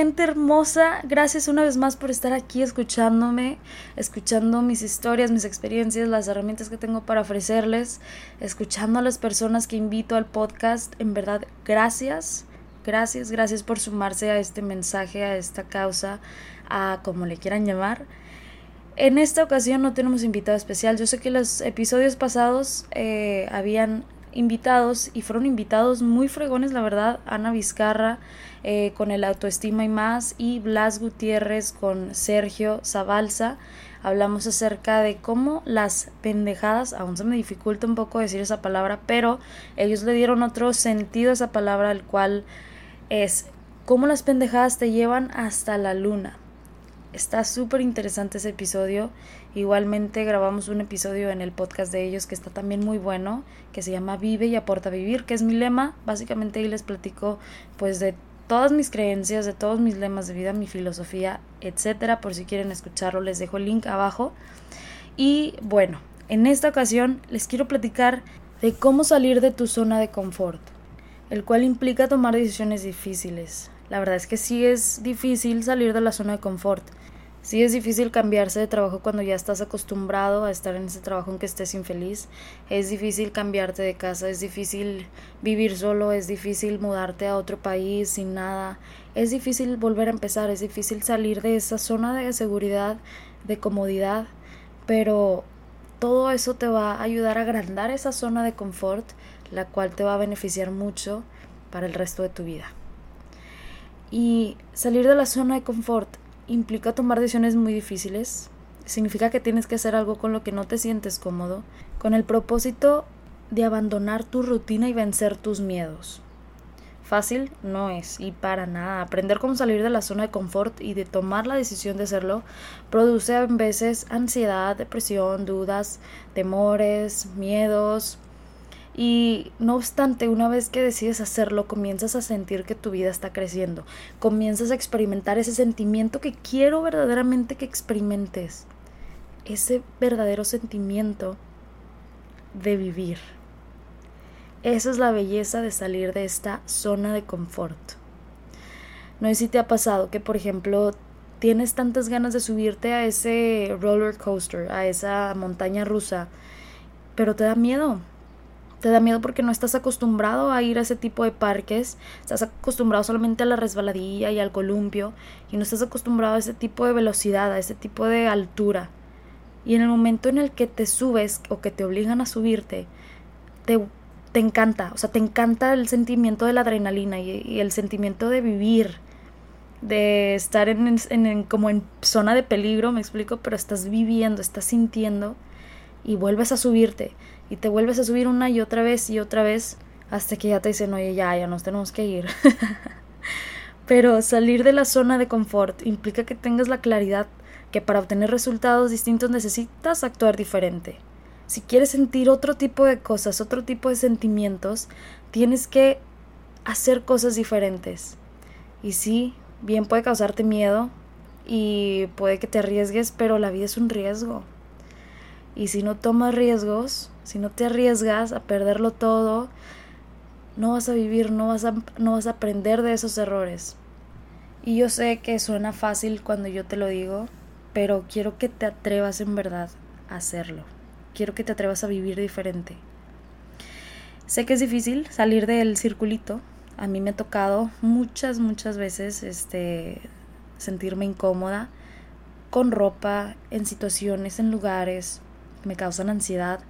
Gente hermosa. Gracias una vez más por estar aquí escuchándome, escuchando mis historias, mis experiencias, las herramientas que tengo para ofrecerles, escuchando a las personas que invito al podcast. En verdad, gracias. Gracias, gracias por sumarse a este mensaje, a esta causa, a como le quieran llamar. En esta ocasión no tenemos invitado especial. Yo sé que los episodios pasados eh, habían invitados y fueron invitados muy fregones, la verdad. Ana Vizcarra eh, con el autoestima y más y Blas Gutiérrez con Sergio Zabalza. Hablamos acerca de cómo las pendejadas, aún se me dificulta un poco decir esa palabra, pero ellos le dieron otro sentido a esa palabra, el cual es cómo las pendejadas te llevan hasta la luna. Está súper interesante ese episodio. Igualmente grabamos un episodio en el podcast de ellos que está también muy bueno, que se llama Vive y aporta vivir, que es mi lema. Básicamente ahí les platico pues de todas mis creencias, de todos mis lemas de vida, mi filosofía, etcétera. Por si quieren escucharlo, les dejo el link abajo. Y bueno, en esta ocasión les quiero platicar de cómo salir de tu zona de confort, el cual implica tomar decisiones difíciles. La verdad es que sí es difícil salir de la zona de confort. Sí es difícil cambiarse de trabajo cuando ya estás acostumbrado a estar en ese trabajo en que estés infeliz. Es difícil cambiarte de casa, es difícil vivir solo, es difícil mudarte a otro país sin nada. Es difícil volver a empezar, es difícil salir de esa zona de seguridad, de comodidad, pero todo eso te va a ayudar a agrandar esa zona de confort, la cual te va a beneficiar mucho para el resto de tu vida. Y salir de la zona de confort implica tomar decisiones muy difíciles. Significa que tienes que hacer algo con lo que no te sientes cómodo, con el propósito de abandonar tu rutina y vencer tus miedos. Fácil no es, y para nada. Aprender cómo salir de la zona de confort y de tomar la decisión de hacerlo produce a veces ansiedad, depresión, dudas, temores, miedos, y no obstante, una vez que decides hacerlo, comienzas a sentir que tu vida está creciendo, comienzas a experimentar ese sentimiento que quiero verdaderamente que experimentes, ese verdadero sentimiento de vivir. Esa es la belleza de salir de esta zona de confort. No sé si te ha pasado que, por ejemplo, tienes tantas ganas de subirte a ese roller coaster, a esa montaña rusa, pero te da miedo te da miedo porque no estás acostumbrado a ir a ese tipo de parques, estás acostumbrado solamente a la resbaladilla y al columpio y no estás acostumbrado a ese tipo de velocidad, a ese tipo de altura. Y en el momento en el que te subes o que te obligan a subirte, te, te encanta, o sea, te encanta el sentimiento de la adrenalina y, el sentimiento de vivir, de estar en, en, como en zona de peligro, me explico, pero estás viviendo, estás sintiendo y vuelves a subirte y te vuelves a subir una y otra vez y otra vez hasta que ya te dicen, oye, ya, ya nos tenemos que ir. Pero salir de la zona de confort implica que tengas la claridad que para obtener resultados distintos necesitas actuar diferente. Si quieres sentir otro tipo de cosas, otro tipo de sentimientos, tienes que hacer cosas diferentes. Y sí, bien puede causarte miedo y puede que te arriesgues, pero la vida es un riesgo. Y si no tomas riesgos, si no te arriesgas a perderlo todo, no vas a vivir, no vas a, no vas a aprender de esos errores. Y yo sé que suena fácil cuando yo te lo digo, pero quiero que te atrevas en verdad a hacerlo. Quiero que te atrevas a vivir diferente. Sé que es difícil salir del circulito. A mí me ha tocado muchas, muchas veces este, sentirme incómoda con ropa, en situaciones, en lugares, me causan ansiedad,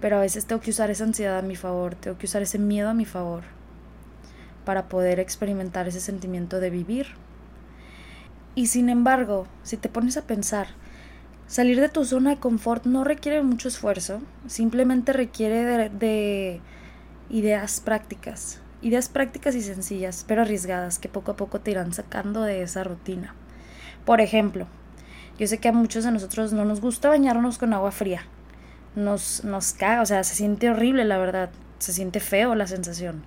pero a veces tengo que usar esa ansiedad a mi favor, tengo que usar ese miedo a mi favor para poder experimentar ese sentimiento de vivir. Y sin embargo, si te pones a pensar, Salir de tu zona de confort no requiere mucho esfuerzo, simplemente requiere de, de ideas prácticas, ideas prácticas y sencillas, pero arriesgadas, que poco a poco te irán sacando de esa rutina. Por ejemplo, yo sé que a muchos de nosotros no nos gusta bañarnos con agua fría. Nos, nos caga, o sea, se siente horrible, la verdad. Se siente feo la sensación.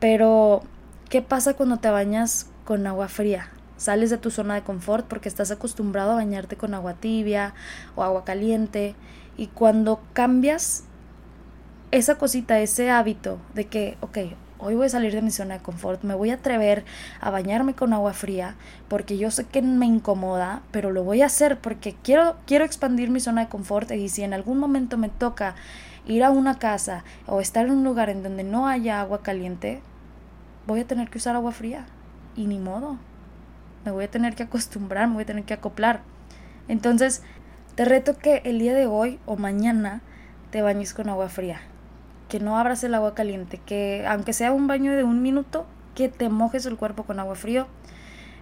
Pero, ¿qué pasa cuando te bañas con agua fría? Sales de tu zona de confort porque estás acostumbrado a bañarte con agua tibia o agua caliente. Y cuando cambias esa cosita, ese hábito de que, ok, hoy voy a salir de mi zona de confort, me voy a atrever a bañarme con agua fría porque yo sé que me incomoda, pero lo voy a hacer porque quiero, quiero expandir mi zona de confort y si en algún momento me toca ir a una casa o estar en un lugar en donde no haya agua caliente, voy a tener que usar agua fría y ni modo. Me voy a tener que acostumbrar, me voy a tener que acoplar. Entonces, te reto que el día de hoy o mañana te bañes con agua fría que no abras el agua caliente, que aunque sea un baño de un minuto, que te mojes el cuerpo con agua frío.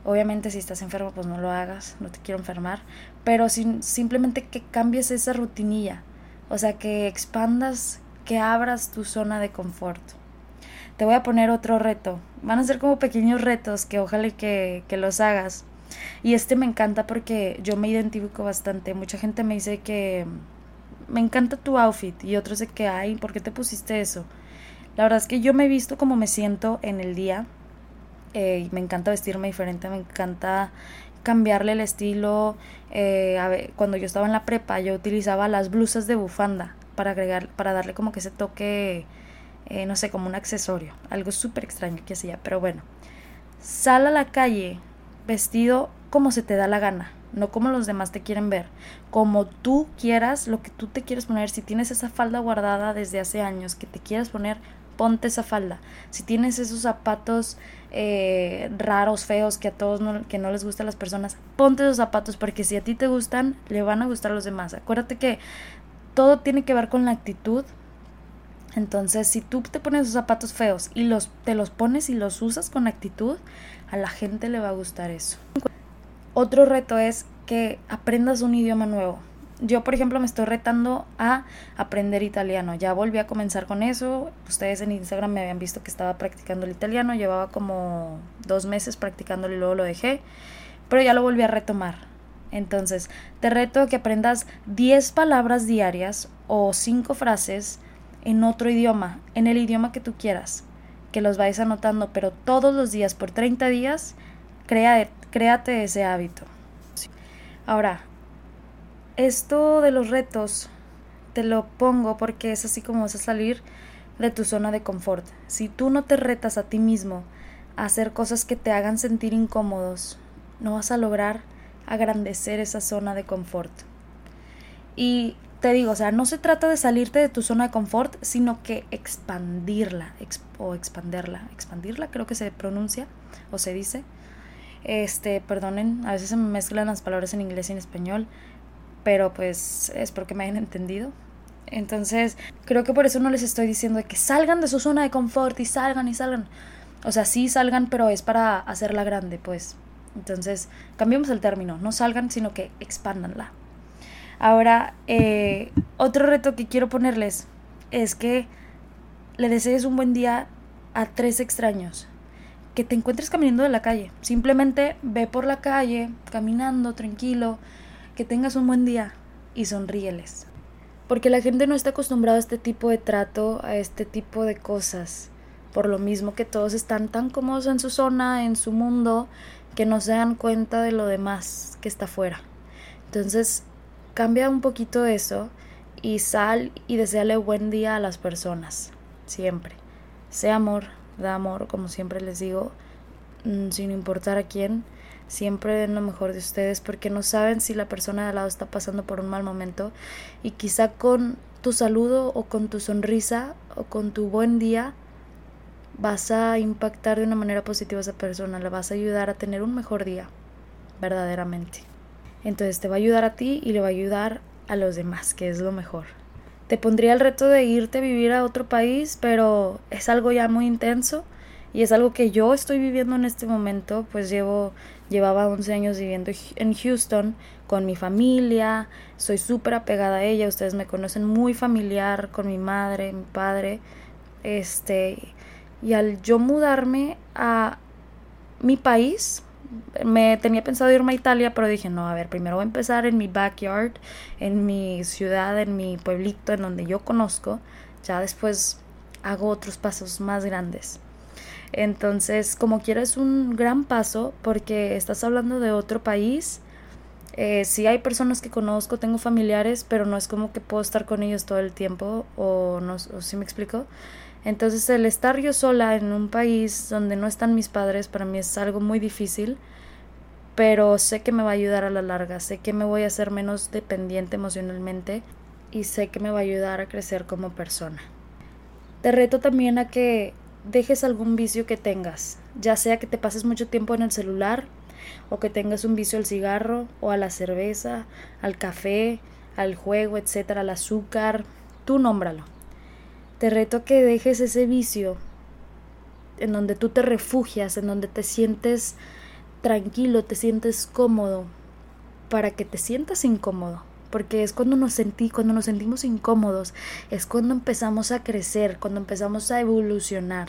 Obviamente si estás enfermo, pues no lo hagas, no te quiero enfermar, pero sin, simplemente que cambies esa rutinilla, o sea, que expandas, que abras tu zona de confort. Te voy a poner otro reto, van a ser como pequeños retos que ojalá que, que los hagas. Y este me encanta porque yo me identifico bastante. Mucha gente me dice que me encanta tu outfit y otros de que, ay, ¿por qué te pusiste eso? La verdad es que yo me he visto como me siento en el día eh, me encanta vestirme diferente, me encanta cambiarle el estilo. Eh, cuando yo estaba en la prepa yo utilizaba las blusas de bufanda para agregar, para darle como que ese toque, eh, no sé, como un accesorio, algo súper extraño que hacía, pero bueno. Sal a la calle vestido como se te da la gana no como los demás te quieren ver, como tú quieras, lo que tú te quieres poner, si tienes esa falda guardada desde hace años que te quieres poner, ponte esa falda. Si tienes esos zapatos eh, raros, feos, que a todos no, que no les gustan las personas, ponte esos zapatos porque si a ti te gustan, le van a gustar a los demás. Acuérdate que todo tiene que ver con la actitud. Entonces, si tú te pones esos zapatos feos y los, te los pones y los usas con actitud, a la gente le va a gustar eso. Otro reto es que aprendas un idioma nuevo. Yo, por ejemplo, me estoy retando a aprender italiano. Ya volví a comenzar con eso. Ustedes en Instagram me habían visto que estaba practicando el italiano. Llevaba como dos meses practicándolo y luego lo dejé. Pero ya lo volví a retomar. Entonces, te reto a que aprendas 10 palabras diarias o 5 frases en otro idioma, en el idioma que tú quieras. Que los vayas anotando, pero todos los días por 30 días crea, créate ese hábito. Ahora, esto de los retos te lo pongo porque es así como vas a salir de tu zona de confort. Si tú no te retas a ti mismo a hacer cosas que te hagan sentir incómodos, no vas a lograr agrandecer esa zona de confort. Y te digo, o sea, no se trata de salirte de tu zona de confort, sino que expandirla o expanderla. Expandirla creo que se pronuncia o se dice. Este, perdonen, a veces se me mezclan las palabras en inglés y en español, pero pues espero que me hayan entendido. Entonces, creo que por eso no les estoy diciendo que salgan de su zona de confort y salgan y salgan. O sea, sí salgan, pero es para hacerla grande, pues. Entonces, cambiemos el término, no salgan, sino que expándanla. Ahora, eh, otro reto que quiero ponerles es que le desees un buen día a tres extraños que te encuentres caminando de la calle. Simplemente ve por la calle, caminando tranquilo, que tengas un buen día y sonríeles. Porque la gente no está acostumbrada a este tipo de trato, a este tipo de cosas. Por lo mismo que todos están tan cómodos en su zona, en su mundo, que no se dan cuenta de lo demás que está afuera. Entonces, cambia un poquito eso y sal y deseale buen día a las personas. Siempre. Sea amor, da amor, como siempre les digo, mm, sin importar a quién, siempre den lo mejor de ustedes porque no saben si la persona de al lado está pasando por un mal momento y quizá con tu saludo o con tu sonrisa o con tu buen día vas a impactar de una manera positiva a esa persona, le vas a ayudar a tener un mejor día, verdaderamente. Entonces te va a ayudar a ti y le va a ayudar a los demás, que es lo mejor. Te pondría el reto de irte a vivir a otro país, pero es algo ya muy intenso Y es algo que yo estoy viviendo en este momento, pues llevo, llevaba 11 años viviendo en Houston con mi familia, soy súper apegada a ella, ustedes me conocen muy familiar con mi madre, mi padre, este, y al yo mudarme a mi país, me tenía pensado irme a Italia, pero dije, no, a ver, primero voy a empezar en mi backyard, en mi ciudad, en mi pueblito, en donde yo conozco, ya después hago otros pasos más grandes. Entonces, como quiera, es un gran paso porque estás hablando de otro país. Eh, sí hay personas que conozco, tengo familiares, pero no es como que puedo estar con ellos todo el tiempo, o no, o si me explico. Entonces el estar yo sola en un país donde no están mis padres para mí es algo muy difícil, pero sé que me va a ayudar a la larga, sé que me voy a hacer menos dependiente emocionalmente y sé que me va a ayudar a crecer como persona. Te reto también a que dejes algún vicio que tengas, ya sea que te pases mucho tiempo en el celular o que tengas un vicio al cigarro o a la cerveza, al café, al juego, etcétera, al azúcar, tú nómbralo. Te reto a que dejes ese vicio en donde tú te refugias, en donde te sientes tranquilo, te sientes cómodo, para que te sientas incómodo. Porque es cuando nos sentí, cuando nos sentimos incómodos, es cuando empezamos a crecer, cuando empezamos a evolucionar.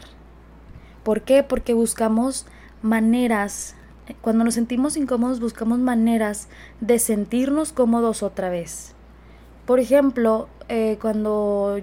¿Por qué? Porque buscamos maneras, cuando nos sentimos incómodos buscamos maneras de sentirnos cómodos otra vez. Por ejemplo, eh, cuando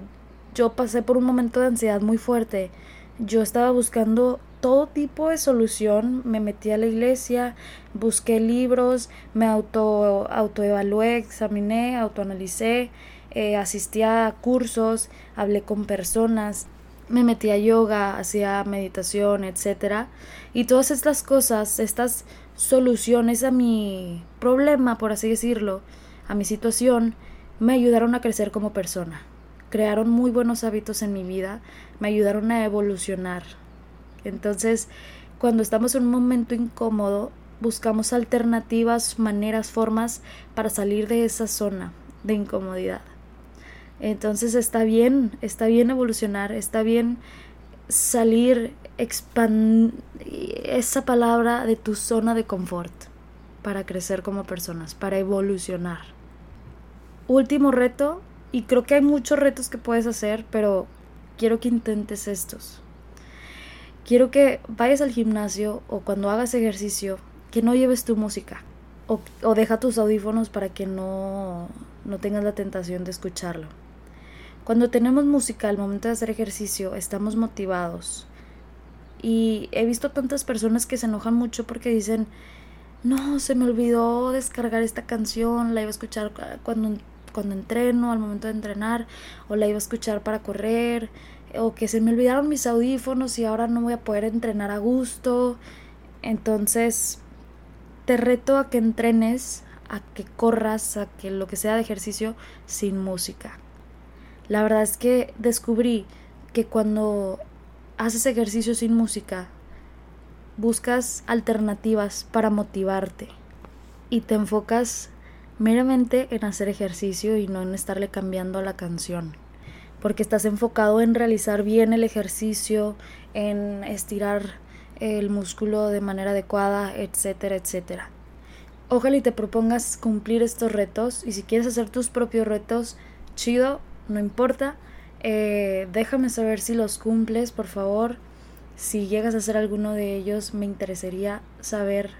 yo pasé por un momento de ansiedad muy fuerte. Yo estaba buscando todo tipo de solución, me metí a la iglesia, busqué libros, me auto autoevalué, examiné, autoanalicé, eh, asistí a cursos, hablé con personas, me metí a yoga, hacía meditación, etc. Y todas estas cosas, estas soluciones a mi problema, por así decirlo, a mi situación, me ayudaron a crecer como persona crearon muy buenos hábitos en mi vida, me ayudaron a evolucionar. Entonces, cuando estamos en un momento incómodo, buscamos alternativas, maneras, formas para salir de esa zona de incomodidad. Entonces está bien, está bien evolucionar, está bien salir, expandir esa palabra de tu zona de confort para crecer como personas, para evolucionar. Último reto, y creo que hay muchos retos que puedes hacer, pero quiero que intentes estos. Quiero que vayas al gimnasio o cuando hagas ejercicio, que no lleves tu música. O, deja tus audífonos para que no, no tengas la tentación de escucharlo. Cuando tenemos música al momento de hacer ejercicio, estamos motivados. Y he visto tantas personas que se enojan mucho porque dicen, no, se me olvidó descargar esta canción, la iba a escuchar cuando cuando entreno, al momento de entrenar, o la iba a escuchar para correr, o que se me olvidaron mis audífonos y ahora no voy a poder entrenar a gusto. Entonces, te reto a que entrenes, a que corras, a que lo que sea de ejercicio sin música. La verdad es que descubrí que cuando haces ejercicio sin música, buscas alternativas para motivarte y te enfocas meramente en hacer ejercicio y no en estarle cambiando a la canción. Porque estás enfocado en realizar bien el ejercicio, en estirar el músculo de manera adecuada, etcétera, etcétera. Ojalá y te propongas cumplir estos retos y si quieres hacer tus propios retos, chido, no importa. Eh, déjame saber si los cumples, por favor. Si llegas a hacer alguno de ellos, me interesaría saber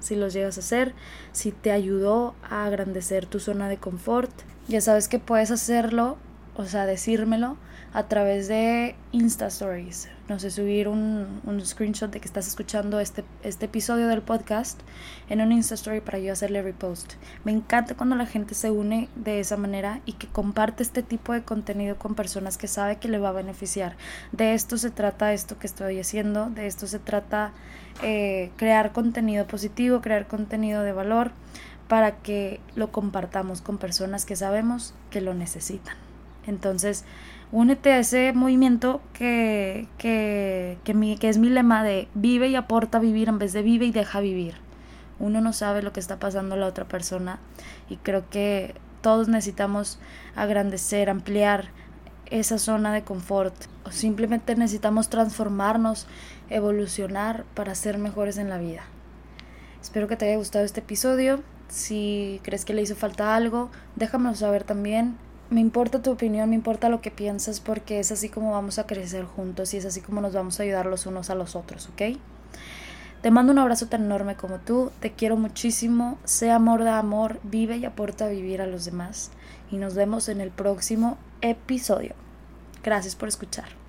si los llegas a hacer, si te ayudó a agrandecer tu zona de confort. Ya sabes que puedes hacerlo, o sea, decírmelo a través de Insta Stories. No sé, subir un, un, screenshot de que estás escuchando este, este episodio del podcast en un Insta Story para yo hacerle repost. Me encanta cuando la gente se une de esa manera y que comparte este tipo de contenido con personas que sabe que le va a beneficiar. De esto se trata esto que estoy haciendo, de esto se trata eh, crear contenido positivo, crear contenido de valor para que lo compartamos con personas que sabemos que lo necesitan. Entonces, únete a ese movimiento que, que, que, es mi lema de vive y aporta vivir en vez de vive y deja vivir. Uno no sabe lo que está pasando a la otra persona y creo que todos necesitamos agrandecer, ampliar esa zona de confort o simplemente necesitamos transformarnos, evolucionar para ser mejores en la vida. Espero que te haya gustado este episodio. Si crees que le hizo falta algo, déjamelo saber también. Me importa tu opinión, me importa lo que piensas porque es así como vamos a crecer juntos y es así como nos vamos a ayudar los unos a los otros, ¿ok? Te mando un abrazo tan enorme como tú, te quiero muchísimo, sea amor de amor, vive y aporta a vivir a los demás y nos vemos en el próximo episodio. Gracias por escuchar.